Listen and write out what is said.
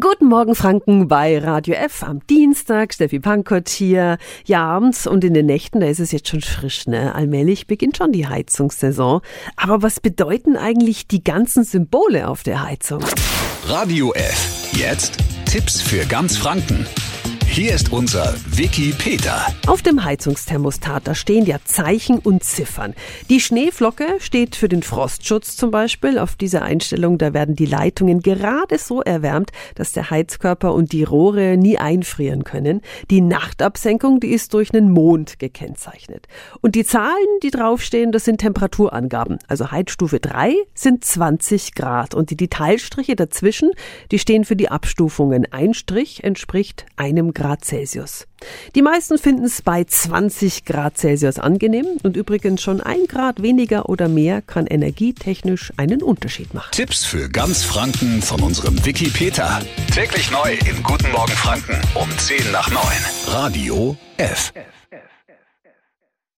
Guten Morgen Franken bei Radio F am Dienstag. Steffi Pankott hier. Ja, abends und in den Nächten, da ist es jetzt schon frisch, ne? Allmählich beginnt schon die Heizungssaison. Aber was bedeuten eigentlich die ganzen Symbole auf der Heizung? Radio F. Jetzt Tipps für ganz Franken. Hier ist unser Wiki Peter. Auf dem Heizungsthermostat, da stehen ja Zeichen und Ziffern. Die Schneeflocke steht für den Frostschutz zum Beispiel. Auf dieser Einstellung, da werden die Leitungen gerade so erwärmt, dass der Heizkörper und die Rohre nie einfrieren können. Die Nachtabsenkung, die ist durch einen Mond gekennzeichnet. Und die Zahlen, die draufstehen, das sind Temperaturangaben. Also Heizstufe 3 sind 20 Grad und die Detailstriche dazwischen, die stehen für die Abstufungen. Ein Strich entspricht einem Grad Grad Celsius. Die meisten finden es bei 20 Grad Celsius angenehm und übrigens schon ein Grad weniger oder mehr kann energietechnisch einen Unterschied machen. Tipps für ganz Franken von unserem Wiki Peter. Täglich neu im Guten Morgen Franken um 10 nach 9. Radio F.